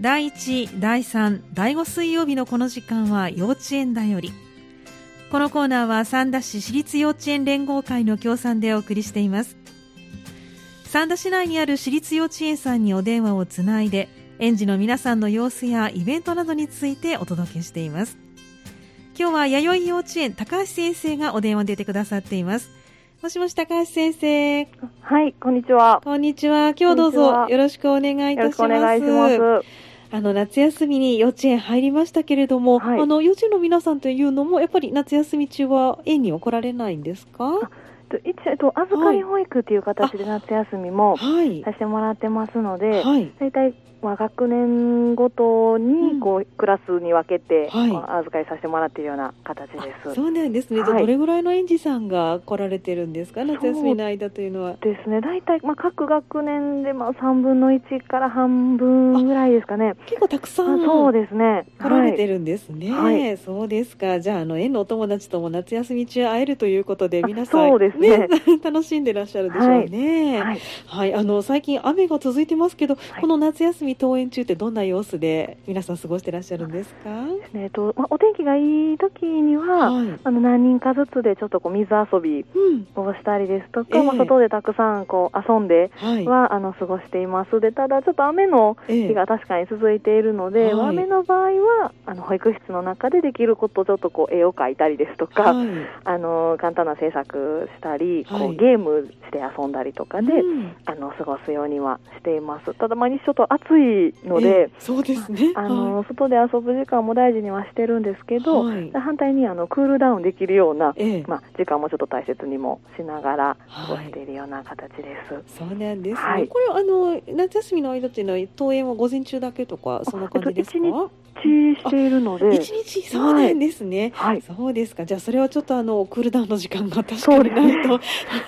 第1、第3、第5水曜日のこの時間は幼稚園だより。このコーナーは三田市私立幼稚園連合会の協賛でお送りしています。三田市内にある私立幼稚園さんにお電話をつないで、園児の皆さんの様子やイベントなどについてお届けしています。今日は弥生幼稚園高橋先生がお電話出てくださっています。もしもし高橋先生。はい、こんにちは。こんにちは。今日どうぞよろしくお願いいたします。よろしくお願いします。あの夏休みに幼稚園入りましたけれども、はい、あの幼稚園の皆さんというのもやっぱり夏休み中は園に来られないんですか？一えっと預かり保育という形で夏休みもさせてもらってますので、はい、大体まあ、学年ごとにこう、クラスに分けて、はい、預かりさせてもらっているような形です。そうなんですね。はい、どれぐらいの園児さんが来られてるんですか、夏休みの間というのは。ですね。大体まあ各学年でまあ三分の一から半分ぐらいですかね。結構たくさん。そうですね。来られてるんですね。はい、そうですか。じゃああの園のお友達とも夏休み中会えるということで皆さん、そうですね、楽しんでらっしゃるでしょうね。はい。はい、あの最近雨が続いてますけど、この夏休み登園中ってどんな様子で皆さん過ごしてらっしゃるんですか？えっとまあ、お天気がいい時には、はい、あの何人かずつでちょっとこう水遊びをしたりですとか、うん、まあ、外でたくさんこう遊んでは、はい、あの過ごしています。でただちょっと雨の日が確かに続いているので、はい、雨の場合はあの保育室の中でできることちょっとこう絵を描いたりですとか、あの簡単な制作したり、こうゲームして遊んだりとかで、うん、あの過ごすようにはしています。ただ毎日ちょっと暑いので。そうですね、あの、はい、外で遊ぶ時間も大事にはしてるんですけど、はい、反対にあのクールダウンできるような、ええ、まあ、時間もちょっと大切にもしながら過ごしているような形です。はい、そうなんです。ね、これあの夏休みの間っていうのは登園は午前中だけとかそんな感じですか、えっとしているので。一日そうなんですね、はい、そうですか。じゃあそれはちょっとあのクールダウンの時間が確かにないと、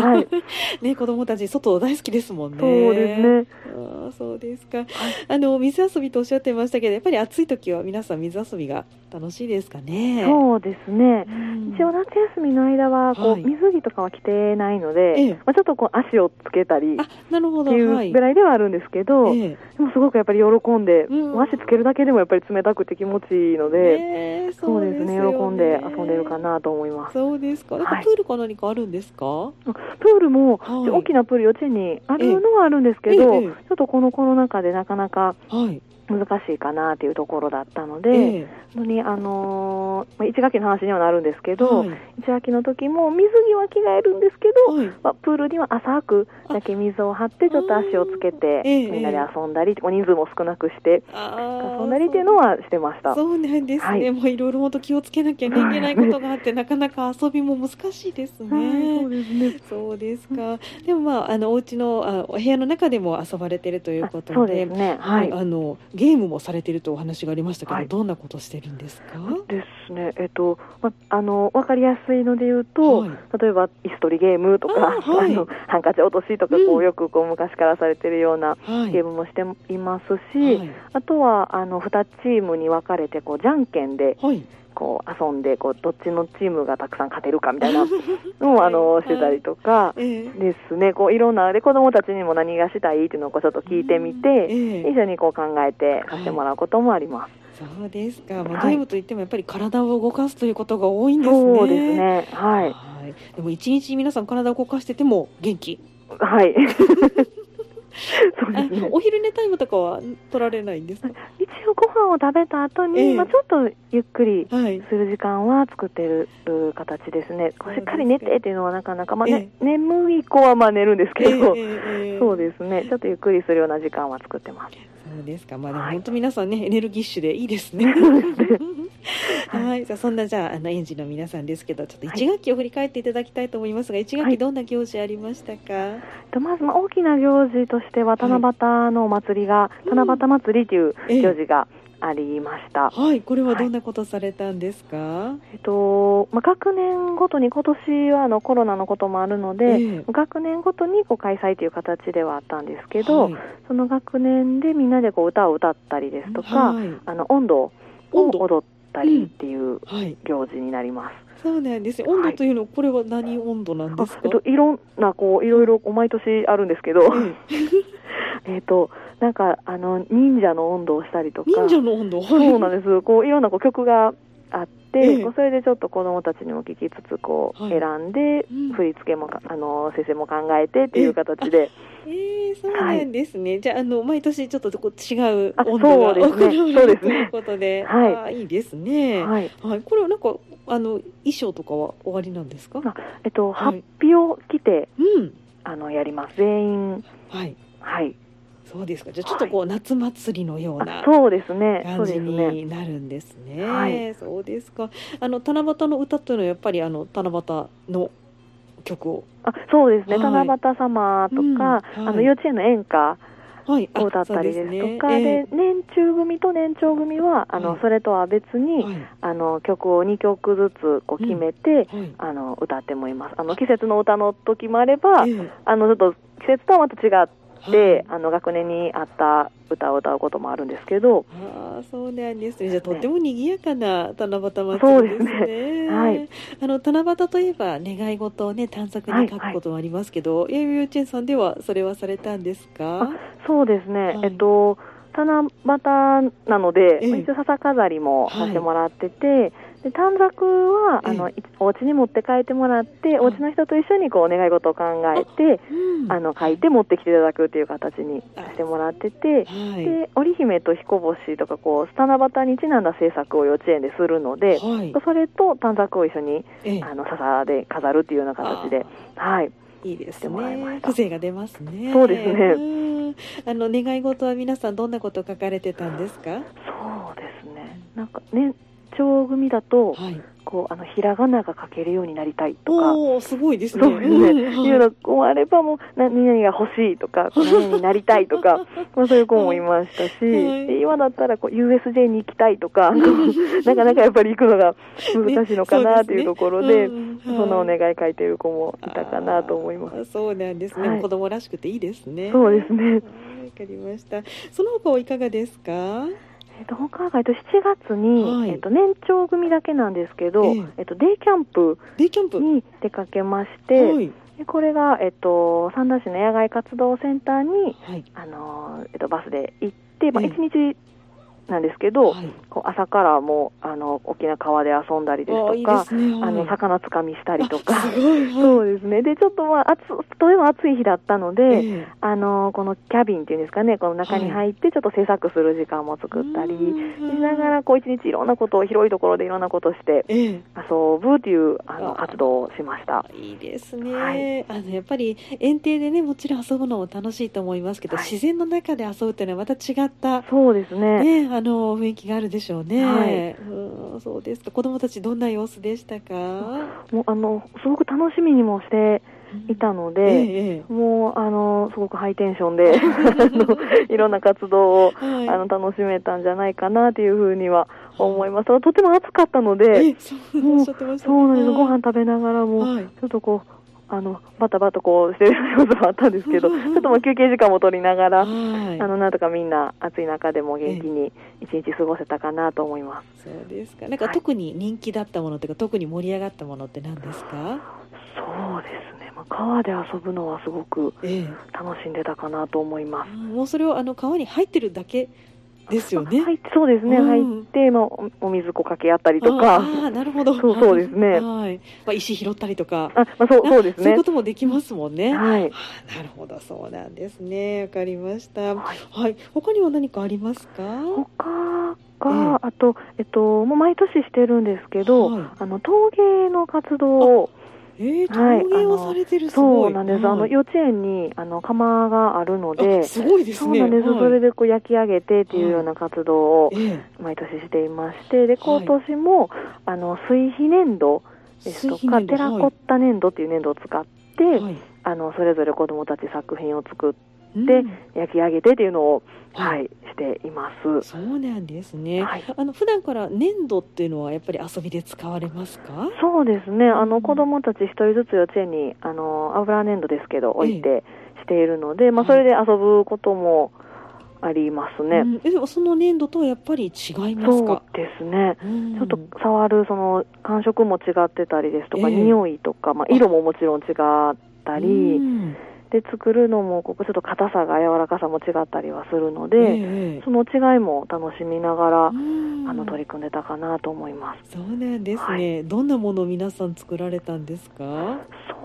はい、ね子供たち外大好きですもんね。そうですね。あそうですか、はい、あの水遊びとおっしゃってましたけどやっぱり暑い時は皆さん水遊びが楽しいですかね？そうですね、うん、一応夏休みの間はこう、はい、水着とかは着てないので、ええ、まあ、ちょっとこう足をつけたりなるほど。っていうぐらいではあるんですけど、え、でもすごくやっぱり喜んで、うん、足つけるだけでもやっぱり冷たくて気持ちいいので、ね、そうですね、ね、喜んで遊んでるかなと思います。そうですか、かプールか何かあるんですか、はい、プールも、はい、大きなプール幼稚園にあるのはあるんですけど、ちょっとこのコロナ禍でなかなか、はい難しいかなというところだったので、ええ、にあのー、1学期の話にはなるんですけど、はい、1学期の時も水着は着替えるんですけど、はい、まあ、プールには浅くだけ水を張ってちょっと足をつけて、みんなで遊んだり、お人数も少なくして遊んだりっていうのはしてました。そうなんですね、はい、もういろいろ本当気をつけなきゃいけないことがあって、なかなか遊びも難しいですね。そうですね。そうですか。でもまああのお家のあお部屋の中でも遊ばれてるということでそうですね、はい、あのゲームもされてるとお話がありましたけど、はい、どんなことしてるんですか？ですね、えっとま、あの分かりやすいので言うと、はい、例えば椅子取りゲームとか、あはい、あのハンカチ落としとか、こう、うん、よくこう昔からされてるようなゲームもしていますし、あとはあの2チームに分かれてこうじゃんけんで、こう遊んでこうどっちのチームがたくさん勝てるかみたいな のをあのしてたりとかですね、こういろんなで子どもたちにも何がしたいっていうのをこうちょっと聞いてみて、一緒にこう考えてさせてもらうこともあります。そうですか、まあ、ゲームといってもやっぱり体を動かすということが多いんですね。そうですね。はい。はいでも一日皆さん体を動かしてても元気。はい。そうですね、お昼寝タイムとかは取られないんですか？一応ご飯を食べた後に、えー、まあちょっとゆっくりする時間は作ってる形ですね、はい、しっかり寝てっていうのはなかなか、まあね、えー、眠い子はまあ寝るんですけど、えー、そうですね。ちょっとゆっくりするような時間は作ってます。そうですか。まあでも本当皆さんね、はい、エネルギッシュでいいですね はい、じゃあそんなじゃああの園児の皆さんですけどちょっと1学期を振り返っていただきたいと思いますが、はい、1学期どんな行事ありましたか、はい、まず大きな行事としては七夕のお祭りが、七夕祭りという行事が、ありました。はい、これはどんなことされたんですか？はい、えっと、まあ、学年ごとに今年はあのコロナのこともあるので、えー、学年ごとにこう開催という形ではあったんですけど、はい、その学年でみんなでこう歌を歌ったりですとか、はい、あの温度を踊ったりっていう行事になります。そうなんです温度というのは、これは何温度なんですか、えっと、いろんなこういろいろ毎年あるんですけど、えっ、となんかあの忍者の温度をしたりとか。忍者の温度そうなんです。こういろんなこう曲があって、ええ、それでちょっと子どもたちにも聞きつつこう、選んで、うん、振り付けもあの先生も考えてっていう形で。ええー、そうなんですね。はい、じゃあ、あの、毎年ちょっとこう違う温度がそうですね。そうですね。ということで、はい、いいですね。はい。はい、これはなんか、あの、衣装とかは終わりなんですか？えっと、はい、発表着て、うん。あの、やります。全員。はい。はい。そうですか。じゃあちょっとこう、夏祭りのようなそうですね。感じになるんですね。はい、そうですか。あの七夕の歌というのはやっぱりあの七夕の曲を。あ、そうですね。七夕様とか、うんはい、あの幼稚園の演歌。を歌ったりですとか、はいで、ねえー、年中組と年長組はあの、はい、それとは別に、はい、あの曲を2曲ずつこう決めて、うん、あの歌ってもいますあの季節の歌の時もあれば、えー、あのちょっと季節とはまた違ってで、あの学年に合った歌を歌うこともあるんですけど。あそうなんですね。じゃあとても賑やかな七夕祭りですね。そうですね、はい、あの七夕といえば願い事をね短冊に書くこともありますけど、はいはい、幼稚園さんではそれはされたんですか？そうですね、はい、えっと七夕なので、一応笹飾りもさせてもらってて、はいで短冊はあの、お家に持って帰ってもらって、お家の人と一緒にこう願い事を考えて、あの書いて持ってきていただくという形にしてもらってて、で織姫と彦星とかこう七夕にちなんだ制作を幼稚園でするので、それと短冊を一緒にあの笹で飾るっていうような形で、はい。いいですね。風情が出ますね。そうですね。あの願い事は皆さんどんなこと書かれてたんですか？そうですね。なんかね丁組だと、はい、こうあのひらがなが書けるようになりたいとか、おすごいですね。そうですね。いうのこうあればもう何々が欲しいとか、何々になりたいとか、まあそういう子もいましたし、はい、今だったらこう USJ に行きたいとか、なかなかやっぱり行くのが難しいのかなというところで、ねそんなお願い書いてる子もいたかなと思います。そうなんですね。はい、子供らしくていいですね。そうですね。わかりました。その他はいかがですか？えっと、他が、えっと、7月に、はい、えっと、年長組だけなんですけど、えー、えっと、デイキャンプに出かけまして、はい、これが、えっと、三田市の野外活動センターに、はい、あのえっと、バスで行って、まあ、1日なんですけど、はい、こう朝からもうあの大きな川で遊んだりですとか、いいね、あの魚つかみしたりとか、はい、そうですね。でちょっとまあ暑とても暑い日だったので、えー、あのこのキャビンっていうんですかね、この中に入ってちょっと制作する時間も作ったり、はい、しながらこう一日いろんなことを広いところでいろんなことをして遊ぶっていうあの活動をしました。いいですね。あのやっぱり園庭でねもちろん遊ぶのも楽しいと思いますけど、自然の中で遊ぶっていうのはまた違ったそうですね。ねあの雰囲気があるでしょうね。はい、うんそうですか。子供たちどんな様子でしたか？もうあのすごく楽しみにもしていたので、ええ、もうあのすごくハイテンションで いろんな活動を、はい、あの楽しめたんじゃないかなというふうには思います。とても暑かったので、そうなんです。ご飯食べながらも、はい、ちょっとこう。あのバタバタこうしてる様子もあったんですけど、ちょっともう休憩時間も取りながら、はい、あのなんとかみんな暑い中でも元気に一日過ごせたかなと思います。そうですか。なんか特に人気だったものというか、特に盛り上がったものって何ですか？そうですね。まあ川で遊ぶのはすごく楽しんでたかなと思います。ええ、もうそれをあの川に入ってるだけですよね。入ってそうですね、うん、入って、まあ、お水こかけ合ったりとか。ああ、なるほど。そうそうですね。はい。まあ、石拾ったりとか。あ、まあ、そう、そうですね。そういうこともできますもんね。はい。なるほど、そうなんですね。わかりました。はい。はい、他には何かありますか？他が、あと、えっと、もう毎年してるんですけど、はい、あの、陶芸の活動を、えー、陶芸をされてる、はい、そうなんです、はい、あの幼稚園にあの窯があるので、すごいですね。そうなんです、はい、それでこう焼き上げてっていうような活動を毎年していまして、で今年も、あの水肥粘土ですとか、テラコッタ粘土っていう粘土を使って、あのそれぞれ子どもたち作品を作って。で、焼き上げてっていうのを、はい、しています。そうなんですね。はい、あの普段から粘土っていうのはやっぱり遊びで使われますか？そうですね。あの子供たち一人ずつ幼稚園にあの油粘土ですけど置いてしているので、ええ、まあそれで遊ぶことも。ありますね、うん、でもその粘土とはやっぱり違いますか？そうですね、うん、ちょっと触るその感触も違ってたりですとか、えー、匂いとか、まあ、色ももちろん違ったり、でで作るのもここちょっと硬さが柔らかさも違ったりはするので、えその違いも楽しみながらあの取り組んでたかなと思います。そうなんですね、はい、どんなものを皆さん作られたんですか？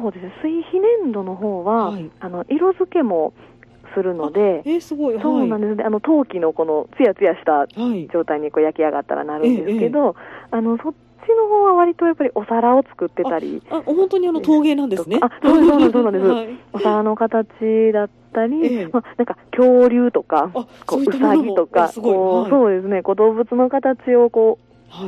そうですね。水肥粘土の方は、はい、あの色付けもするので、えー、すごい、そうなんですね、あの陶器のこのつやつやした状態にこう焼き上がったらなるんですけど、あのそっちの方は割とやっぱりお皿を作ってたり、あ本当にあの陶芸なんですね。あそうなんです、そうなんです。はい、お皿の形だったり、ええ、まあ、なんか恐竜とか、こううさぎとか、こう、そうですね、こう動物の形をこ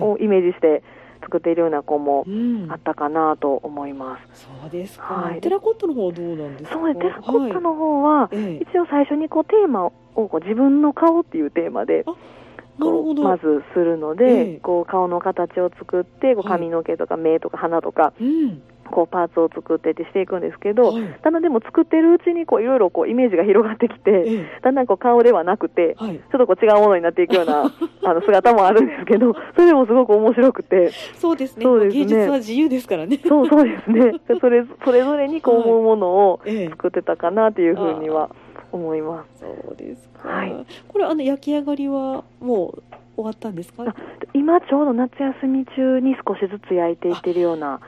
う、をイメージして。作っているような子もあったかなと思います。うん、そうですか、はい、テラコットの方はどうなんですか？そうです。テラコットの方は、はい、一応最初にこうテーマをこう自分の顔っていうテーマで。まずするので、ええ、こう顔の形を作ってこう髪の毛とか目とか鼻とか、うん、こうパーツを作ってってしていくんですけど、はい、だんだんでも作ってるうちにこういろいろこうイメージが広がってきて、ええ、だんだんこう顔ではなくて、はい、ちょっとこう違うものになっていくような あの姿もあるんですけど、それでもすごく面白くて、そうですね。そうですね。芸術は自由ですからね。そうそうですね。それそれぞれにこう思うものを作ってたかなというふうには思います。そうですか。はい。これあの焼き上がりはもう終わったんですか？今ちょうど夏休み中に少しずつ焼いていってるような。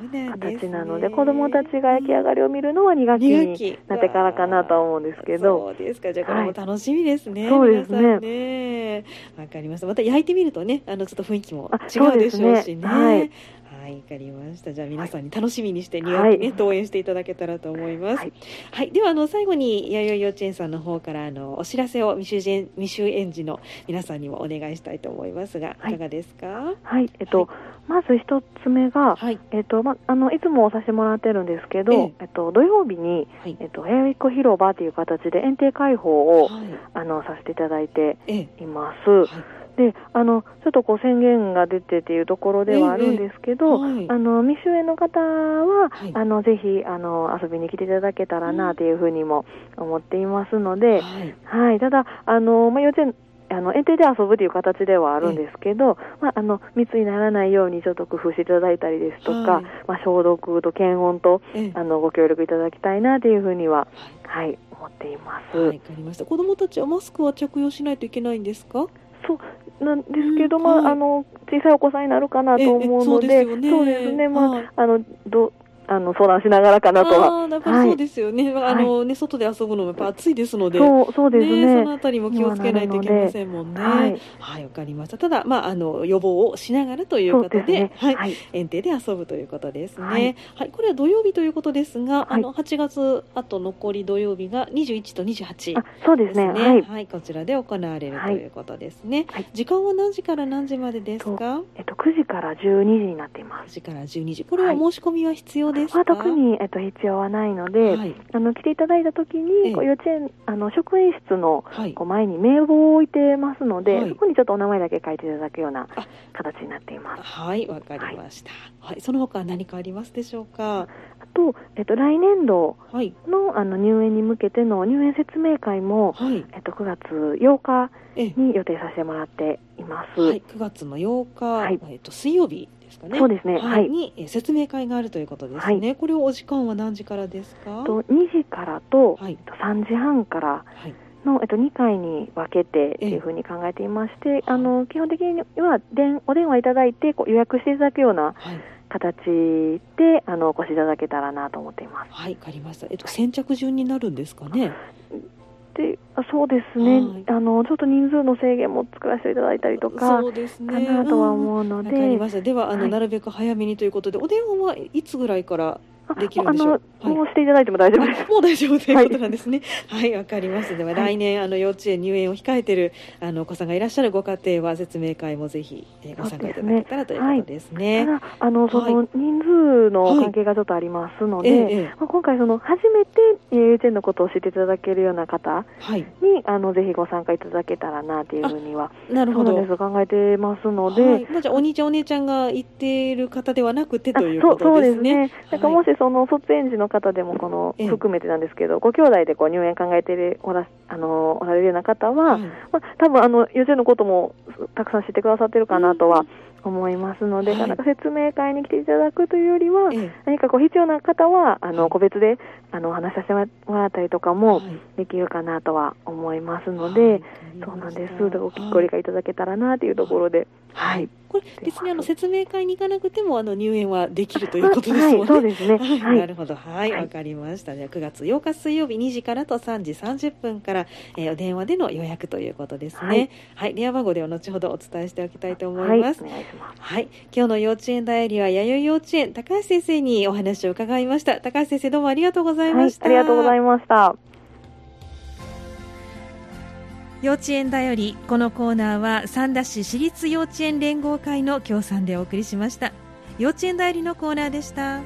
形なので、ね、子どもたちが焼き上がりを見るのは2学期になってからかなと思うんですけどそうですかじゃあこれも楽しみですね、はい、そうですねわ、ね、かりましたまた焼いてみるとねあのちょっと雰囲気も違うでしょうしね、ね、はいはいわかりました。じゃあ皆さんに楽しみにしてね、はい、登園していただけたらと思います。はい、はい、ではあの最後に弥生幼稚園さんの方からあのお知らせを未就未就園児の皆さんにもお願いしたいと思いますが、い、かがですか？はい。えっと、まず一つ目が、はい、えっとまあのいつもさせてもらってるんですけど、ええ。えっと土曜日に、はい、えっと平和子広場という形で園庭開放を、はい、あのさせていただいています。はいであのちょっとこう宣言が出てっていうところではあるんですけど、ええはい、あの未就園の方は、はい、あのぜひあの遊びに来ていただけたらなというふうにも思っていますので、はい、はい、ただあの、まあ、幼稚園あの園庭で遊ぶという形ではあるんですけど、まあ、あの密にならないようにちょっと工夫していただいたりですとか、はい、まあ、消毒と検温とあのご協力いただきたいなというふうには、はい、思っています。はい、かりました。子どもたちはマスクは着用しないといけないんですか？そうなんですけど、うん、まあ、はい、あの小さいお子さんになるかなと思うので、そうですね、まあ、はい、あのどあの相談しながらかなとは。やっぱそうですよね。はい、あのね外で遊ぶのもやっぱ暑いですので、そうそうですね、ね、そのあたりも気をつけないといけませんもんね。はい、はい、わかりました。ただまああの予防をしながらということで、でね、はい、園庭で遊ぶということですね。はい、はい、これは土曜日ということですが、あの8月あと残り土曜日が21と28、ね、そうですね。はい、はい、こちらで行われるということですね。はい、時間は何時から何時までですか？えっと9時から12時になっています。9時から12時。これは申し込みは必要ですか？まあ、特にえっと、必要はないので、はい、あの来ていただいたときに、こう幼稚園あの職員室の、こう前に名簿を置いてますので、はい、そこにちょっとお名前だけ書いていただくような形になっています。はいわかりました、はい、その他何かありますでしょうか？あと、えっと、来年度の,、あの入園に向けての入園説明会も、えっと、9月8日に予定させてもらっています。はい、9月の8日、はい、えっと、水曜日ですかね。そうですね。はい。に説明会があるということですね。はい、これをお時間は何時からですか？と2時からと、はい、3時半から。はいの、えっと、2回に分けてというふうに考えていまして、あの基本的にはでお電話いただいてこう予約していただくような形で、あのお越しいただけたらなと思っています。はい、わかりました。えっと先着順になるんですかね？であそうですね、はい、あのちょっと人数の制限も作らせていただいたりとか、そうですね、かなとは思うので、うん、かりました。ではあの、はい、なるべく早めにということでお電話はいつぐらいからできるんでしょう。もうしていただいても大丈夫です。もう大丈夫ということなんですね。はい、わ、かります。では、来年、あの幼稚園入園を控えている、あのお子さんがいらっしゃるご家庭は説明会もぜひ、えご参加いただけたらということですね。ただ、あのその人数の関係がちょっとありますので、まあ今回その初めて幼稚園のことを知っていただけるような方に、あのぜひご参加いただけたらなというふうには、なるほど考えてますので、じゃお兄ちゃんお姉ちゃんが行っている方ではなくてということですね。そうですね。だからもしその卒園時の方でもこの含めてなんですけど、ご兄弟でこう入園考えているおらあのおられるような方は、まあ多分あの幼稚園のこともたくさん知ってくださってるかなとは思いますので、はい、なんか説明会に来ていただくというよりは、ええ、何かこう必要な方はあの、個別であのお話しさせてもらったりとかもできるかなとは思いますので、はい、そうなんです。ごご理解いただけたらなというところで、はい。これ別にあの説明会に行かなくてもあの入園はできるということですもんね。はい、そうですね。はい、なるほど。はい、わ、かりました。じゃあ9月8日水曜日2時からと3時30分から、えー、電話での予約ということですね。はい、電話番号では後ほどお伝えしておきたいと思います。はい、ますはい、今日の幼稚園代理は弥生幼稚園高橋先生にお話を伺いました。高橋先生どうもありがとうございました。ありがとうございました。幼稚園だよりこのコーナーは三田市私立幼稚園連合会の協賛でお送りしました。幼稚園代理のコーナーでした。